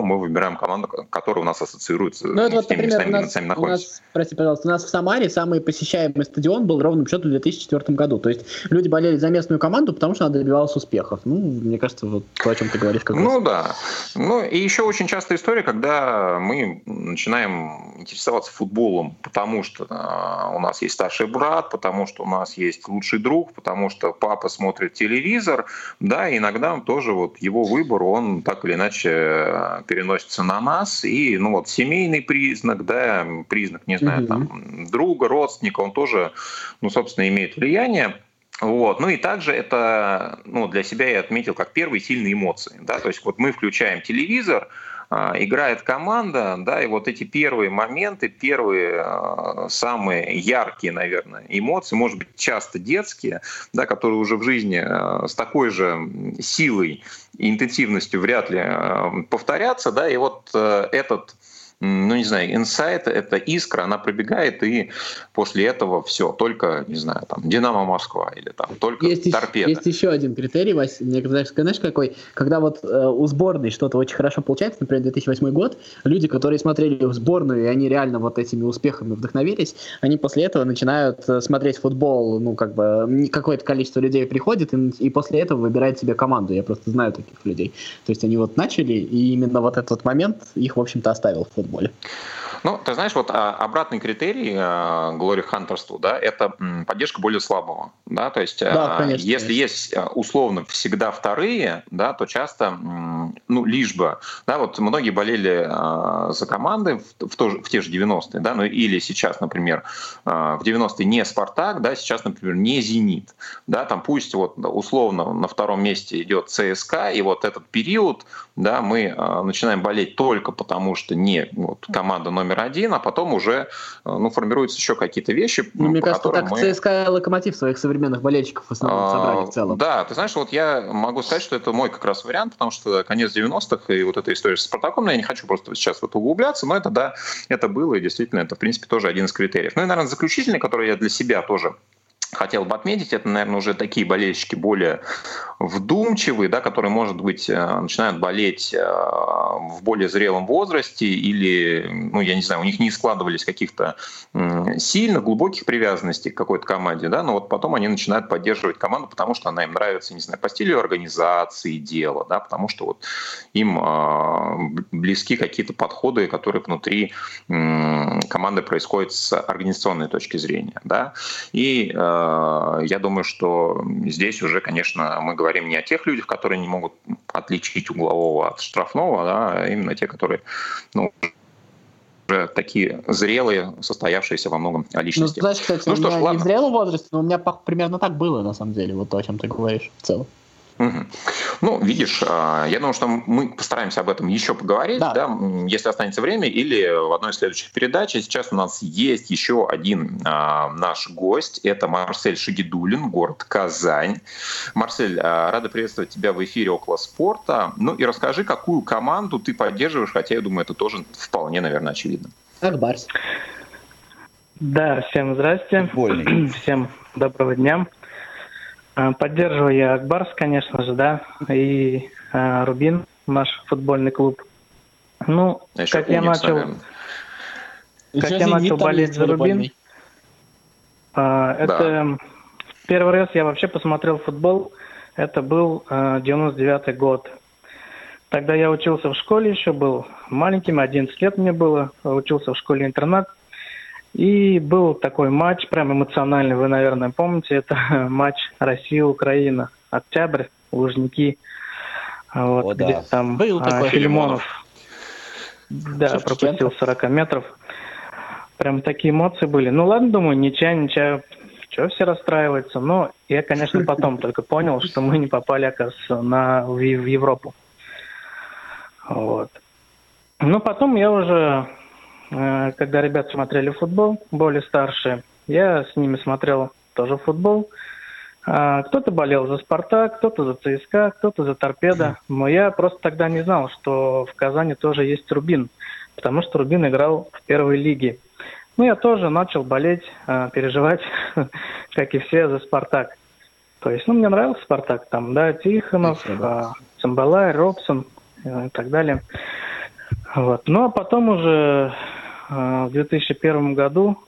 мы выбираем команду, которая у нас ассоциируется ну, это вот, с теми например, местами, где мы сами У нас, прости, пожалуйста, у нас в Самаре самый посещаемый стадион был ровным счетом в 2004 году. То есть люди болели за местную команду, потому что она добивалась успехов. Ну, мне кажется, вот то, о чем ты говоришь. Как ну раз. да. Ну и еще очень частая история, когда мы начинаем интересоваться футболом, потому что а, у нас есть старший брат, потому что у нас есть лучший друг, потому что папа смотрит телевизор, да, иногда тоже вот его выбор, он так или иначе переносится на нас. И, ну вот, семейный признак, да, признак, не знаю, там, друга, родственника, он тоже, ну, собственно, имеет влияние. Вот. Ну и также это ну, для себя я отметил как первые сильные эмоции. Да? То есть вот мы включаем телевизор, а, играет команда, да, и вот эти первые моменты, первые а, самые яркие, наверное, эмоции, может быть, часто детские, да, которые уже в жизни а, с такой же силой интенсивностью вряд ли повторятся, да, и вот э, этот ну, не знаю, инсайт, это искра, она пробегает, и после этого все, только, не знаю, там, Динамо Москва или там, только есть торпеда. Еще, есть еще один критерий, Вась, мне кажется, знаешь, какой? Когда вот э, у сборной что-то очень хорошо получается, например, 2008 год, люди, которые смотрели в сборную, и они реально вот этими успехами вдохновились, они после этого начинают э, смотреть футбол, ну, как бы, какое-то количество людей приходит, и, и после этого выбирает себе команду. Я просто знаю таких людей. То есть они вот начали, и именно вот этот момент их, в общем-то, оставил в футбол футболе. Ну, ты знаешь, вот а, обратный критерий Глори э, Хантерству, да, это поддержка более слабого, да, то есть да, а, конечно, если конечно. есть а, условно всегда вторые, да, то часто, ну, лишь бы, да, вот многие болели за команды в, в, то, в те же 90-е, да, ну, или сейчас, например, в 90-е не Спартак, да, сейчас, например, не Зенит, да, там пусть вот условно на втором месте идет ЦСКА, и вот этот период, да, мы начинаем болеть только потому, что не вот, команда номер один, а потом уже э, ну, формируются еще какие-то вещи. Ну, мне кажется, так мы... ЦСКА Локомотив своих современных болельщиков в основном а, собрали в целом. Да, ты знаешь, вот я могу сказать, что это мой как раз вариант, потому что конец 90-х и вот эта история с Спартаком, я не хочу просто сейчас в это углубляться, но это, да, это было, и действительно, это, в принципе, тоже один из критериев. Ну и, наверное, заключительный, который я для себя тоже хотел бы отметить, это, наверное, уже такие болельщики более вдумчивые, да, которые, может быть, э, начинают болеть э, в более зрелом возрасте или, ну, я не знаю, у них не складывались каких-то сильно глубоких привязанностей к какой-то команде, да, но вот потом они начинают поддерживать команду, потому что она им нравится, не знаю, по стилю организации дела, да, потому что вот им э, близки какие-то подходы, которые внутри команды происходят с организационной точки зрения, да, и я думаю, что здесь уже, конечно, мы говорим не о тех людях, которые не могут отличить углового от штрафного, да, именно те, которые ну, уже такие зрелые, состоявшиеся во многом личности. Ну, знаешь, кстати, ну, у что меня ж, ладно. не в зрелом возрасте, но у меня примерно так было, на самом деле, вот то, о чем ты говоришь в целом. Угу. Ну, видишь, а, я думаю, что мы постараемся об этом еще поговорить, да. Да, если останется время, или в одной из следующих передач. Сейчас у нас есть еще один а, наш гость. Это Марсель Шагидулин, город Казань. Марсель, а, рада приветствовать тебя в эфире «Около спорта». Ну и расскажи, какую команду ты поддерживаешь, хотя я думаю, это тоже вполне, наверное, очевидно. Акбарс. Да, всем здрасте. Больный. Всем доброго дня. А, поддерживаю я Акбарс, конечно же, да, и а, Рубин, наш футбольный клуб. Ну, а как я начал, как я начал болеть за Рубин, а, это да. первый раз я вообще посмотрел футбол. Это был а, 99 год. Тогда я учился в школе еще, был маленьким, 11 лет мне было, учился в школе-интернат. И был такой матч, прям эмоциональный, вы, наверное, помните, это (laughs) матч Россия-Украина. Октябрь, Лужники. Вот, О, где да. там был а, такой Филимонов. Да, Шевченко. пропустил 40 метров. Прям такие эмоции были. Ну ладно, думаю, ничья, ничья. Чего все расстраиваются? Но я, конечно, (laughs) потом только понял, что мы не попали, оказывается, на, в, в Европу. Вот. Ну, потом я уже когда ребят смотрели футбол, более старшие, я с ними смотрел тоже футбол. А, кто-то болел за «Спартак», кто-то за ЦСКА, кто-то за «Торпедо». Но я просто тогда не знал, что в Казани тоже есть «Рубин», потому что «Рубин» играл в первой лиге. Ну, я тоже начал болеть, а, переживать, (laughs) как и все, за «Спартак». То есть, ну, мне нравился «Спартак», там, да, Тихонов, а, Цимбалай, Робсон э, и так далее. Вот. Ну, а потом уже в 2001 году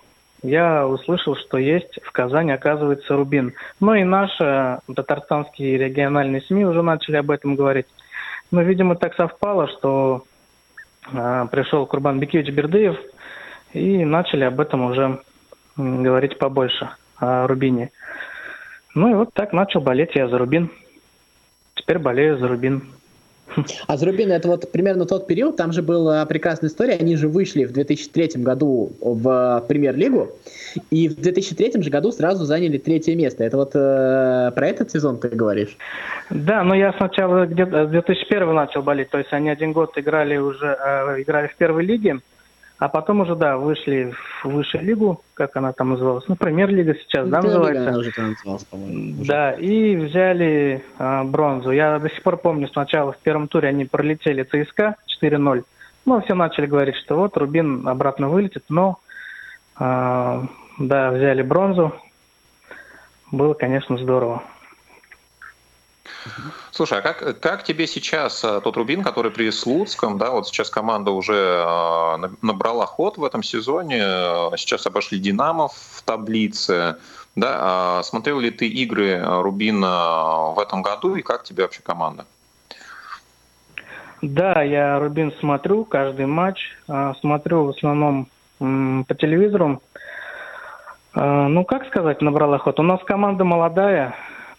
я услышал, что есть в Казани, оказывается, Рубин. Ну и наши татарстанские региональные СМИ уже начали об этом говорить. Но, видимо, так совпало, что э, пришел Курбан Бекевич Бердыев, и начали об этом уже говорить побольше, о Рубине. Ну и вот так начал болеть я за Рубин. Теперь болею за Рубин. А Зарубин это вот примерно тот период, там же была прекрасная история, они же вышли в 2003 году в премьер-лигу, и в 2003 же году сразу заняли третье место. Это вот э, про этот сезон ты говоришь? Да, но я сначала где-то с 2001 начал болеть, то есть они один год играли уже, э, играли в первой лиге, а потом уже, да, вышли в высшую лигу, как она там называлась, ну, премьер-лига сейчас, да, называется? Она уже там называлась, по-моему. Да, и взяли а, бронзу. Я до сих пор помню, сначала в первом туре они пролетели ЦСКА 4-0. Ну, все начали говорить, что вот Рубин обратно вылетит, но, а, да, взяли бронзу. Было, конечно, здорово. Слушай, а как, как тебе сейчас а, тот Рубин, который при Слуцком, да, вот сейчас команда уже а, набрала ход в этом сезоне, а, сейчас обошли Динамо в таблице, да, смотрел ли ты игры Рубина в этом году и как тебе вообще команда? Да, я Рубин смотрю каждый матч, смотрю в основном по телевизору. Ну, как сказать, набрала ход. У нас команда молодая,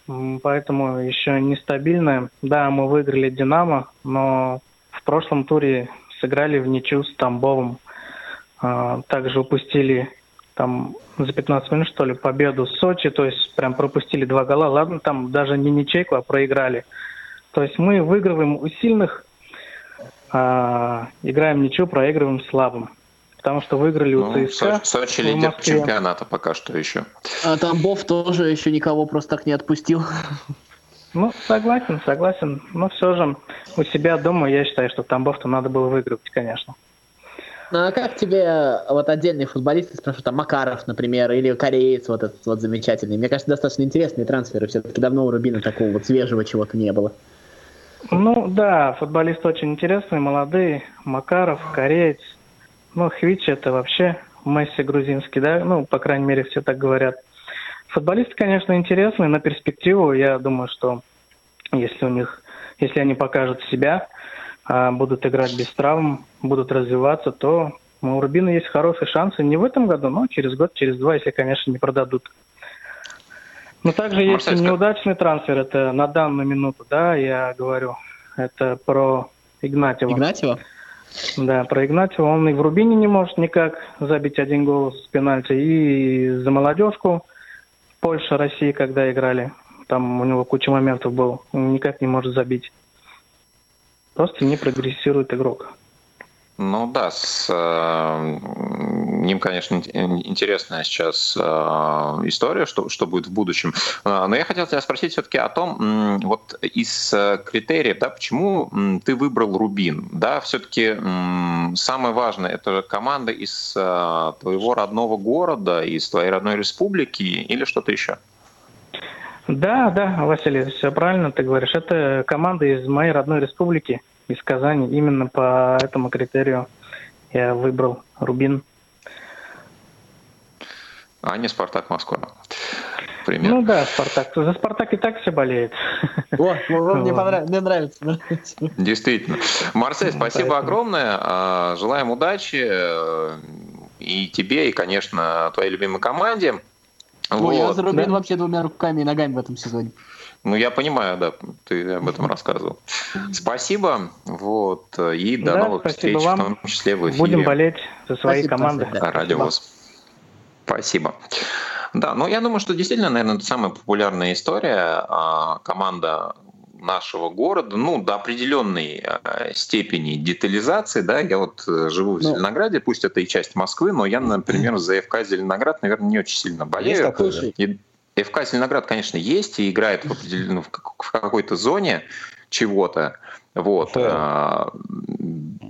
поэтому еще нестабильная. Да, мы выиграли «Динамо», но в прошлом туре сыграли в ничью с Тамбовым. А, также упустили там за 15 минут, что ли, победу с Сочи, то есть прям пропустили два гола. Ладно, там даже не ничейку, а проиграли. То есть мы выигрываем у сильных, а, играем ничью, проигрываем слабым потому что выиграли ну, у ЦСКА. Сочи лидер чемпионата пока что еще. А Тамбов тоже еще никого просто так не отпустил. Ну, согласен, согласен. Но все же у себя дома я считаю, что Тамбов-то надо было выиграть, конечно. Ну а как тебе вот отдельные футболисты, спрашиваю, там Макаров, например, или кореец вот этот вот замечательный? Мне кажется, достаточно интересные трансферы. Все-таки давно у Рубина такого вот свежего чего-то не было. Ну да, футболисты очень интересные, молодые. Макаров, кореец, ну, Хвич это вообще Месси грузинский, да, ну, по крайней мере, все так говорят. Футболисты, конечно, интересные на перспективу. Я думаю, что если у них, если они покажут себя, а, будут играть без травм, будут развиваться, то у Рубина есть хорошие шансы не в этом году, но через год, через два, если, конечно, не продадут. Но также есть неудачный трансфер, это на данную минуту, да, я говорю. Это про Игнатьева. Игнатьева? Да, про Игнатьева. Он и в Рубине не может никак забить один гол с пенальти. И за молодежку Польша, Россия, когда играли, там у него куча моментов был, никак не может забить. Просто не прогрессирует игрок. Ну да, с э, ним, конечно, интересная сейчас э, история, что, что будет в будущем. Э, но я хотел тебя спросить все-таки о том, вот из э, критериев, да, почему ты выбрал Рубин? Да, все-таки самое важное это команда из э, твоего родного города, из твоей родной республики или что-то еще? Да, да, Василий, все правильно ты говоришь. Это команда из моей родной республики из Казани. Именно по этому критерию я выбрал Рубин. А не Спартак Москва. Пример. Ну да, Спартак. За Спартак и так все болеет. О, мне, понравилось, мне нравится. Действительно. Марсель, спасибо огромное. А, желаем удачи э, и тебе, и, конечно, твоей любимой команде. Ой, вот. я за Рубин вообще двумя руками и ногами в этом сезоне. Ну, я понимаю, да, ты об этом рассказывал. Спасибо, вот, и до да, новых встреч, вам. в том числе в эфире. Будем болеть за свои спасибо, команды. Да, Радио ВОЗ. Спасибо. Да, ну я думаю, что действительно, наверное, это самая популярная история. А, команда нашего города, ну, до определенной а, степени детализации, да, я вот э, живу в ну, Зеленограде, пусть это и часть Москвы, но я, например, за ФК Зеленоград, наверное, не очень сильно болею. И, ФК Зеленоград, конечно, есть и играет в, определенном, в какой-то зоне чего-то. Вот. А,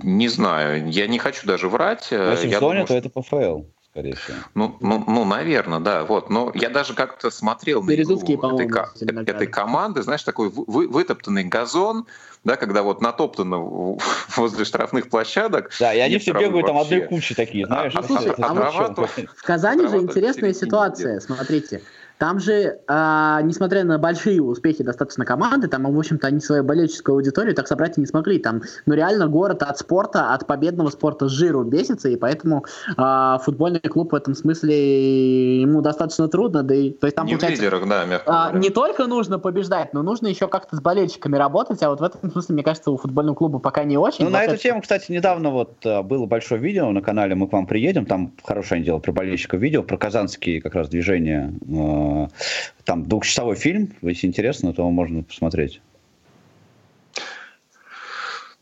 не знаю, я не хочу даже врать. Если я в зоне, думаю, то это ПФЛ. Скорее всего. Ну, ну, ну, наверное, да. Вот. Но я даже как-то смотрел на игру этой, этой команды, знаешь, такой вы, вытоптанный газон, да, когда вот натоптано (laughs) возле штрафных площадок. Да, и они все бегают там одной кучи такие, знаешь. А, слушай, а, а, а в Казани же интересная ситуация, смотрите. Там же, а, несмотря на большие успехи достаточно команды, там, в общем-то, они свою болельческую аудиторию так собрать и не смогли. Там, ну, реально город от спорта, от победного спорта с жиру бесится, и поэтому а, футбольный клуб в этом смысле ему достаточно трудно. Да и, то есть там, не получается, в лидерах, да, мягко а, Не только нужно побеждать, но нужно еще как-то с болельщиками работать, а вот в этом смысле, мне кажется, у футбольного клуба пока не очень. Ну, на эту тему, кстати, недавно вот а, было большое видео на канале «Мы к вам приедем», там хорошее дело про болельщиков видео, про казанские как раз движения а, там двухчасовой фильм, если интересно, то можно посмотреть.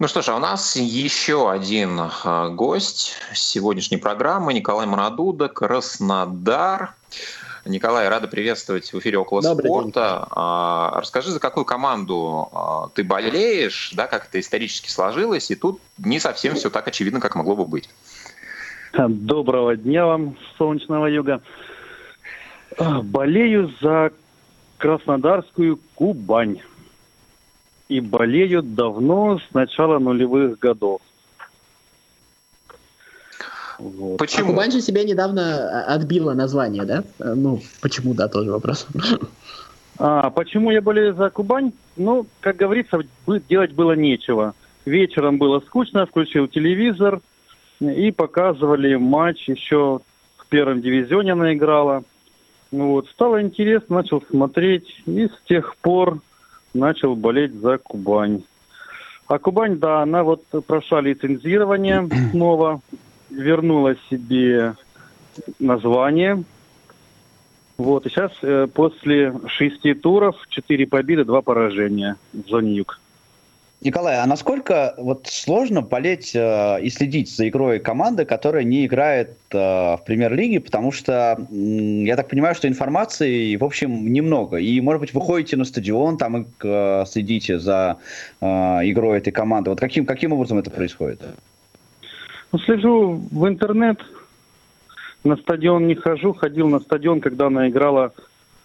Ну что ж, а у нас еще один а, гость сегодняшней программы Николай Марадуда, Краснодар. Николай, рада приветствовать в эфире «Около Добрый спорта». День. А, расскажи, за какую команду ты болеешь, да, как это исторически сложилось, и тут не совсем все так очевидно, как могло бы быть. Доброго дня вам, солнечного юга. А, болею за Краснодарскую Кубань. И болею давно, с начала нулевых годов. Вот. Почему? А Кубань же себе недавно отбила название, да? Ну, почему, да, тоже вопрос. А, почему я болею за Кубань? Ну, как говорится, делать было нечего. Вечером было скучно, включил телевизор и показывали матч. Еще в первом дивизионе она играла. Ну вот, стало интересно, начал смотреть, и с тех пор начал болеть за Кубань. А Кубань, да, она вот прошла лицензирование (clears throat) снова, вернула себе название. Вот, и сейчас э, после шести туров четыре победы, два поражения в зоне юг. Николай, а насколько вот сложно болеть э, и следить за игрой команды, которая не играет э, в премьер-лиге, потому что э, я так понимаю, что информации, в общем, немного. И, может быть, вы ходите на стадион там и э, следите за э, игрой этой команды. Вот каким, каким образом это происходит? Ну, слежу в интернет, на стадион не хожу, ходил на стадион, когда она играла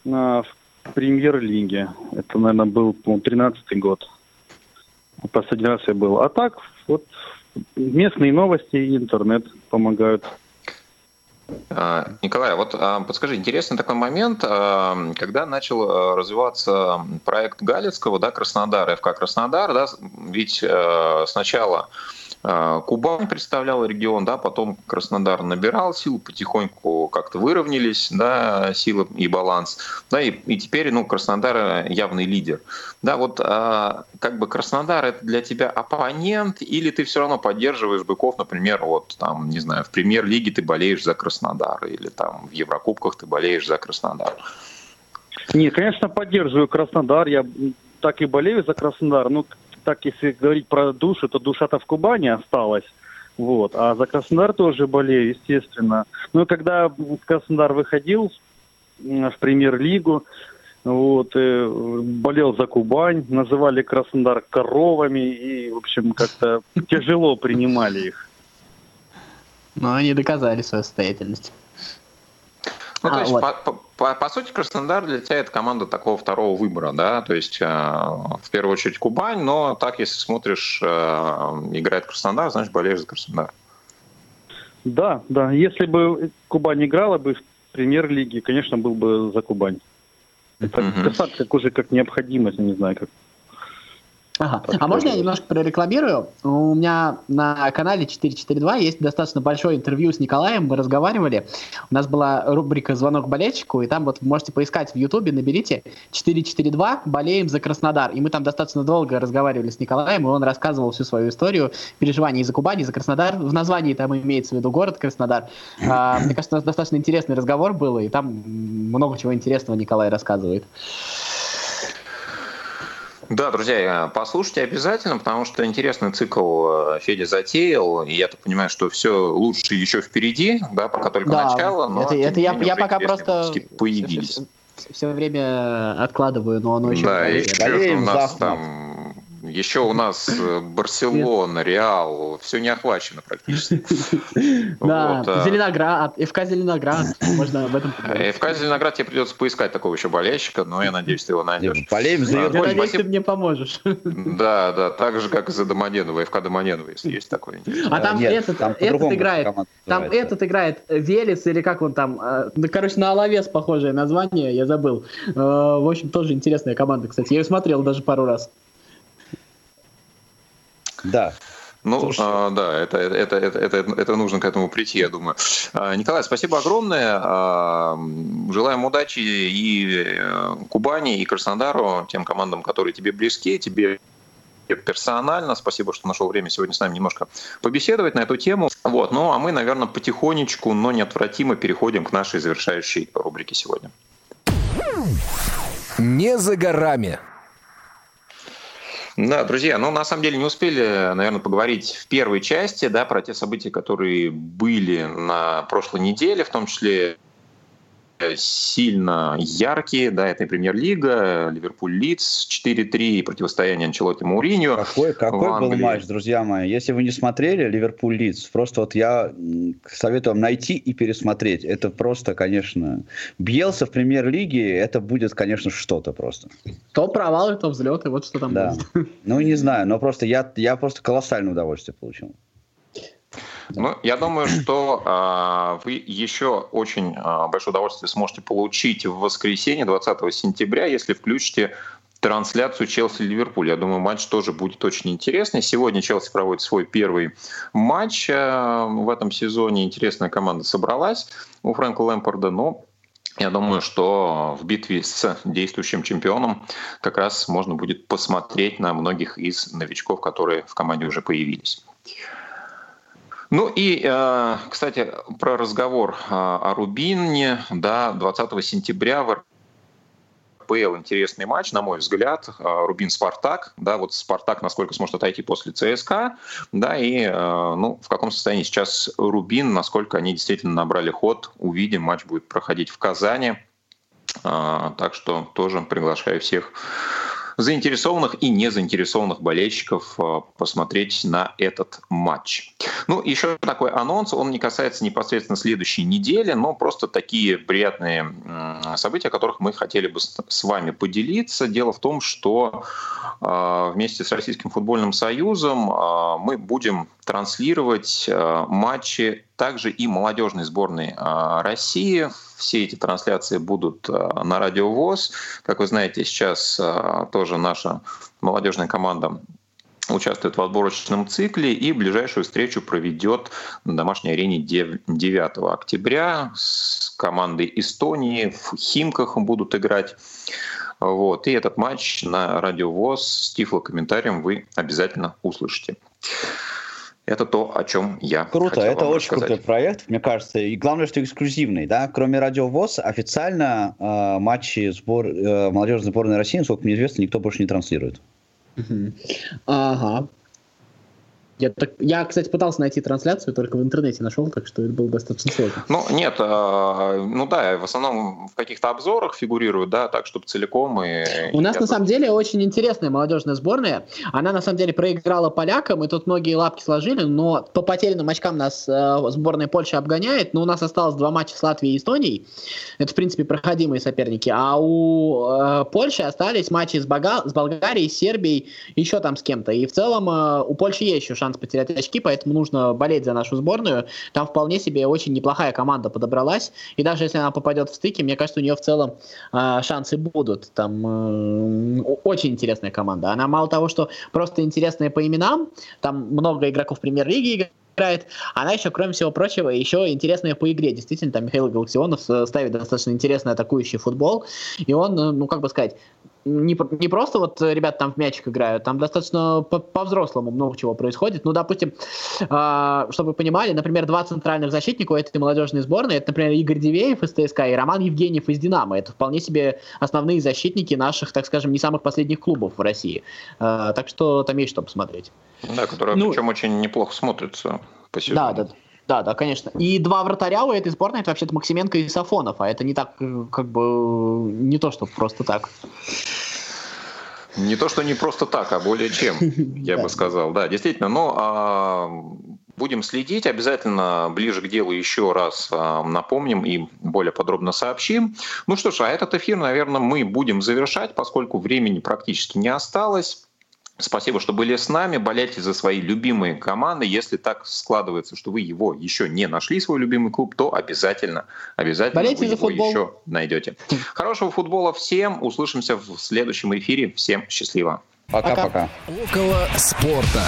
на, в премьер-лиге. Это, наверное, был, по 13-й год. Последний раз я был. А так, вот местные новости и интернет помогают. А, Николай, вот а, подскажи, интересный такой момент, а, когда начал развиваться проект Галицкого, да, Краснодар, ФК Краснодар, да, ведь сначала Кубань представлял регион, да, потом Краснодар набирал силу, потихоньку как-то выровнялись, да, сила и баланс, да, и, и теперь, ну, Краснодар явный лидер. Да, вот э, как бы Краснодар это для тебя оппонент, или ты все равно поддерживаешь быков, например, вот там, не знаю, в премьер-лиге ты болеешь за Краснодар, или там в Еврокубках ты болеешь за Краснодар? Нет, конечно, поддерживаю Краснодар. Я так и болею за Краснодар. Ну, так если говорить про душу, то душа-то в Кубани осталась. Вот. А за Краснодар тоже болею, естественно. Но когда Краснодар выходил в премьер-лигу, вот, э, болел за Кубань, называли Краснодар коровами и, в общем, как-то (laughs) тяжело принимали их. Но они доказали свою состоятельность. Ну, а, то есть, вот. по, по, по сути, Краснодар для тебя это команда такого второго выбора, да, то есть э, в первую очередь Кубань, но так, если смотришь, э, играет Краснодар, значит, болеешь за Краснодар. Да, да, если бы Кубань играла бы в премьер-лиге, конечно, был бы за Кубань. Это угу. как уже как необходимость, не знаю, как Ага. А можно я немножко прорекламирую? У меня на канале 442 есть достаточно большое интервью с Николаем, мы разговаривали. У нас была рубрика «Звонок болельщику», и там вот можете поискать в Ютубе, наберите 442 «Болеем за Краснодар». И мы там достаточно долго разговаривали с Николаем, и он рассказывал всю свою историю переживаний за Кубани, за Краснодар. В названии там имеется в виду город Краснодар. А, мне кажется, у нас достаточно интересный разговор был, и там много чего интересного Николай рассказывает. Да, друзья, послушайте обязательно, потому что интересный цикл э, Федя затеял, и я так понимаю, что все лучше еще впереди, да, пока только да, начало, но это, это я, я пока просто появились. Все, все, все время откладываю, но оно еще... Да, еще у нас там еще у нас э, Барселона, Реал, все не охвачено практически. (laughs) Да, а. Зеленоград, ФК Зеленоград, можно об этом поговорить. ФК Зеленоград тебе придется поискать такого еще болельщика, но я надеюсь, ты его найдешь. Болеем за Я надеюсь, ты мне поможешь. Да, да, так же, как и за Домодедово, ФК Домодедово, если есть такой. А там этот играет, там этот играет Велес или как он там, э, короче, на Алавес похожее название, я забыл. Э, в общем, тоже интересная команда, кстати. Я ее смотрел даже пару раз. Да. Ну, а, да, это, это, это, это, это нужно к этому прийти, я думаю. А, Николай, спасибо огромное. А, желаем удачи и э, Кубани, и Краснодару, тем командам, которые тебе близки, тебе персонально. Спасибо, что нашел время сегодня с нами немножко побеседовать на эту тему. Вот. Ну, а мы, наверное, потихонечку, но неотвратимо переходим к нашей завершающей рубрике сегодня. Не за горами. Да, друзья, ну на самом деле не успели, наверное, поговорить в первой части, да, про те события, которые были на прошлой неделе, в том числе сильно яркие, да, это и премьер-лига, Ливерпуль Лидс 4-3, противостояние Анчелоти Мауриньо. Какой, какой был матч, друзья мои? Если вы не смотрели Ливерпуль Лидс, просто вот я советую вам найти и пересмотреть. Это просто, конечно, Бьелса в премьер-лиге, это будет, конечно, что-то просто. То провалы, то взлеты, вот что там да. будет. Ну, не (laughs) знаю, но просто я, я просто колоссальное удовольствие получил. Ну, я думаю, что э, вы еще очень э, большое удовольствие сможете получить в воскресенье, 20 сентября, если включите трансляцию Челси-Ливерпуль. Я думаю, матч тоже будет очень интересный. Сегодня Челси проводит свой первый матч э, в этом сезоне. Интересная команда собралась у Фрэнка Лэмпорда, но я думаю, что в битве с действующим чемпионом как раз можно будет посмотреть на многих из новичков, которые в команде уже появились. Ну и, э, кстати, про разговор э, о Рубине. Да, 20 сентября в РПЛ интересный матч, на мой взгляд. Э, Рубин-Спартак. Да, вот Спартак насколько сможет отойти после ЦСКА. Да, и ну, в каком состоянии сейчас Рубин, насколько они действительно набрали ход. Увидим, матч будет проходить в Казани. Так что тоже приглашаю всех заинтересованных и незаинтересованных болельщиков э, посмотреть на этот матч. Ну, еще такой анонс, он не касается непосредственно следующей недели, но просто такие приятные события, о которых мы хотели бы с вами поделиться. Дело в том, что э, вместе с Российским футбольным союзом э, мы будем транслировать матчи также и молодежной сборной России все эти трансляции будут э, на Радио ВОЗ. Как вы знаете, сейчас э, тоже наша молодежная команда участвует в отборочном цикле и ближайшую встречу проведет на домашней арене 9 октября с командой Эстонии. В Химках будут играть. Вот. И этот матч на Радио ВОЗ с тифлокомментарием вы обязательно услышите. Это то, о чем я Круто, это очень рассказать. крутой проект, мне кажется. И главное, что эксклюзивный. Да? Кроме Радио ВОЗ, официально э, матчи сбор, э, молодежной сборной России, насколько мне известно, никто больше не транслирует. Ага. Я, так, я, кстати, пытался найти трансляцию, только в интернете нашел, так что это было достаточно сложно. Ну, нет, э, ну да, в основном в каких-то обзорах фигурируют, да, так, чтобы целиком и... У нас, на самом деле, очень интересная молодежная сборная. Она, на самом деле, проиграла полякам, и тут многие лапки сложили, но по потерянным очкам нас э, сборная Польши обгоняет, но у нас осталось два матча с Латвией и Эстонией. Это, в принципе, проходимые соперники. А у э, Польши остались матчи с, Бога... с Болгарией, Сербией, еще там с кем-то. И в целом э, у Польши есть еще шанс шанс потерять очки, поэтому нужно болеть за нашу сборную. Там вполне себе очень неплохая команда подобралась, и даже если она попадет в стыки, мне кажется, у нее в целом э, шансы будут. Там э, очень интересная команда. Она мало того, что просто интересная по именам, там много игроков премьер-лиги играет. Она еще, кроме всего прочего, еще интересная по игре. Действительно, там Михаил Галаксионов э, ставит достаточно интересный атакующий футбол. И он, э, ну, как бы сказать, не, не просто вот ребята там в мячик играют, там достаточно по-взрослому много чего происходит. Ну, допустим, э, чтобы вы понимали, например, два центральных защитника у этой молодежной сборной, это, например, Игорь Дивеев из ТСК и Роман Евгеньев из Динамо. Это вполне себе основные защитники наших, так скажем, не самых последних клубов в России. Э, так что там есть что посмотреть. Да, которые ну, причем очень неплохо смотрятся по сезону. Да, да. Да, да, конечно. И два вратаря у этой сборной это вообще-то Максименко и Сафонов, а это не так, э, как бы, не то, что просто так. Не то, что не просто так, а более чем, (laughs) я бы сказал. Да, действительно. Но а, будем следить. Обязательно ближе к делу еще раз а, напомним и более подробно сообщим. Ну что ж, а этот эфир, наверное, мы будем завершать, поскольку времени практически не осталось. Спасибо, что были с нами. Болейте за свои любимые команды. Если так складывается, что вы его еще не нашли, свой любимый клуб, то обязательно, обязательно Болейте вы за его футбол. еще найдете. Хорошего футбола всем. Услышимся в следующем эфире. Всем счастливо. Пока-пока. Около спорта.